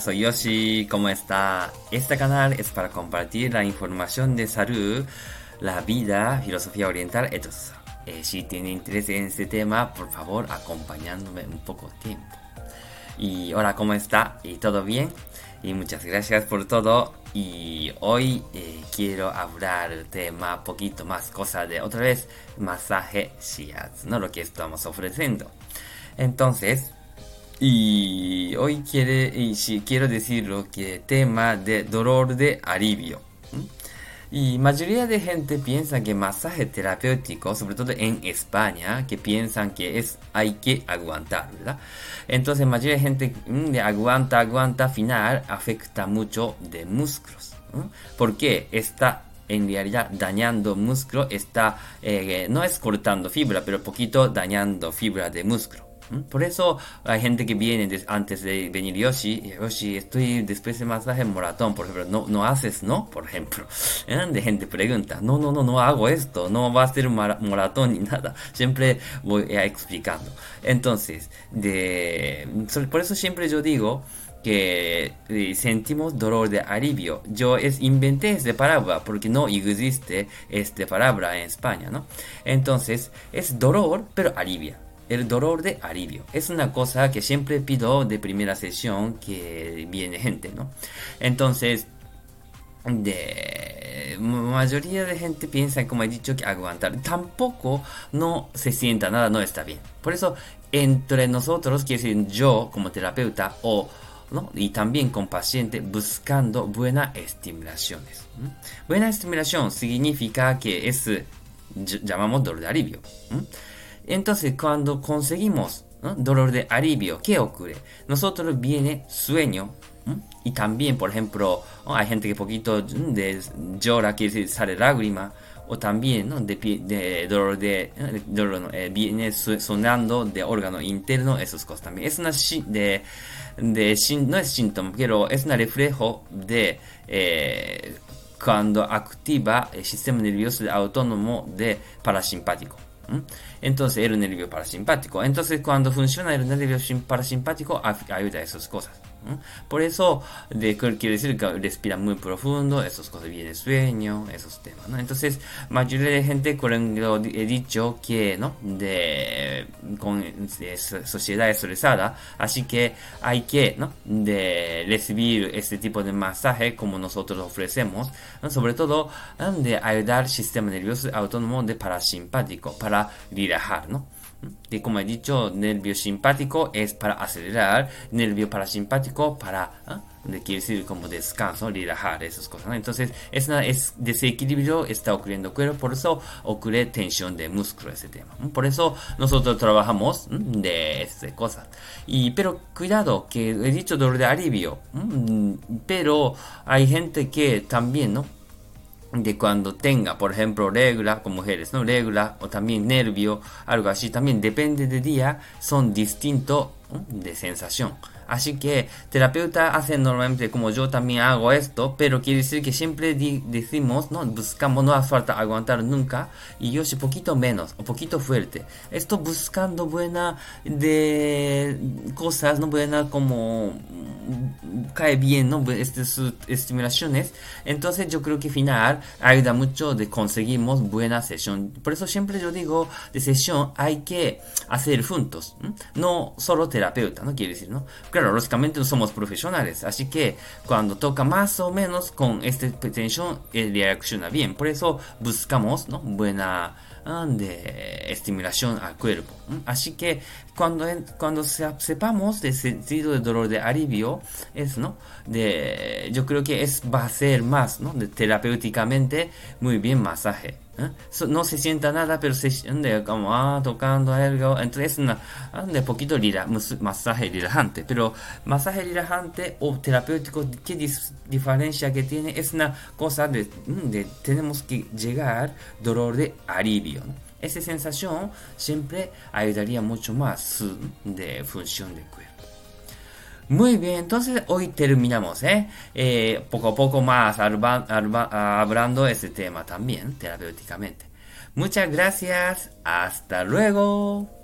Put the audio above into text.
Soy Yoshi, ¿cómo está? Este canal es para compartir la información de salud, la vida, filosofía oriental, etc. Eh, si tiene interés en este tema, por favor, acompañándome un poco tiempo. Y hola, ¿cómo está? ¿Y todo bien? Y muchas gracias por todo. Y hoy eh, quiero hablar tema poquito más cosa de otra vez masaje shiatsu, no lo que estamos ofreciendo. Entonces, y hoy quiere, y si quiero decirlo que tema de dolor de alivio. Y mayoría de gente piensa que masaje terapéutico, sobre todo en España, que piensan que es hay que aguantar, ¿verdad? Entonces mayoría de gente mm, de aguanta, aguanta, final afecta mucho de músculos. Porque está en realidad dañando músculo, está, eh, no es cortando fibra, pero poquito dañando fibra de músculo. Por eso hay gente que viene antes de venir Yoshi, Yoshi, estoy después de masaje moratón, por ejemplo, no, no haces, ¿no? Por ejemplo, ¿eh? de gente pregunta, no, no, no, no hago esto, no va a ser moratón ni nada, siempre voy explicando. Entonces, de, por eso siempre yo digo, que eh, sentimos dolor de alivio. Yo es, inventé esta palabra porque no existe esta palabra en España, ¿no? Entonces, es dolor, pero alivia el dolor de alivio. Es una cosa que siempre pido de primera sesión que viene gente, ¿no? Entonces, de mayoría de gente piensa, como he dicho, que aguantar. Tampoco no se sienta nada, no está bien. Por eso, entre nosotros, quiere decir yo como terapeuta o ¿no? y también con paciente buscando buenas estimulaciones. Buena estimulación significa que es, llamamos dolor de alivio. Entonces, cuando conseguimos dolor de alivio, ¿qué ocurre? Nosotros viene sueño y también, por ejemplo, hay gente que poquito de, llora, que sale lágrima, o también ¿no? de, de, dolor de dolor, eh, viene sonando de órgano interno, esas cosas también. Es una de, de no es síntoma, pero es un reflejo de eh, cuando activa el sistema nervioso autónomo de parasimpático. Entonces el nervio parasimpático. Entonces cuando funciona el nervio parasimpático ayuda a esas cosas. Por eso de, quiere decir que respira muy profundo, esas cosas viene sueño, esos temas. ¿no? Entonces mayoría de gente con he dicho que no de con sociedad estresada, así que hay que ¿no? de recibir este tipo de masaje como nosotros ofrecemos, sobre todo de ayudar al sistema nervioso autónomo de parasimpático para relajar, ¿no? Y como he dicho, nervio simpático es para acelerar, nervio parasimpático para, ¿ah? quiere decir como descanso, relajar, esas cosas. Entonces, es, una, es desequilibrio está ocurriendo cuerpo, por eso ocurre tensión de músculo ese tema. Por eso nosotros trabajamos de estas cosas. Y, pero cuidado, que he dicho dolor de alivio, pero hay gente que también, ¿no? De cuando tenga, por ejemplo, regla con mujeres, ¿no? Regla o también nervio, algo así, también depende de día, son distintos de sensación. Así que terapeuta hace normalmente como yo también hago esto, pero quiere decir que siempre decimos, no buscamos, no hace falta aguantar nunca, y yo soy poquito menos, o poquito fuerte. Esto buscando buena de cosas, no buena como cae bien, ¿no? Estas estimulaciones. Entonces yo creo que final ayuda mucho de conseguimos buena sesión. Por eso siempre yo digo, de sesión hay que hacer juntos, no solo terapeuta, ¿no? Quiere decir, ¿no? Claro, lógicamente no somos profesionales, así que cuando toca más o menos con esta tensión, él reacciona bien. Por eso buscamos, ¿no? Buena de estimulación al cuerpo. Así que cuando, cuando sepamos del sentido de dolor de alivio, es, ¿no? De, yo creo que es, va a ser más, ¿no? Terapéuticamente muy bien masaje. ¿Eh? no se sienta nada, pero se siente como ah, tocando algo. Entonces es una, de poquito masaje relajante. Pero masaje relajante o terapéutico, ¿qué diferencia que tiene? Es una cosa de, de tenemos que llegar dolor de alivio. Esa sensación siempre ayudaría mucho más de función del cuerpo. Muy bien, entonces hoy terminamos, ¿eh? eh poco a poco más hablando este tema también terapéuticamente. Muchas gracias, hasta luego.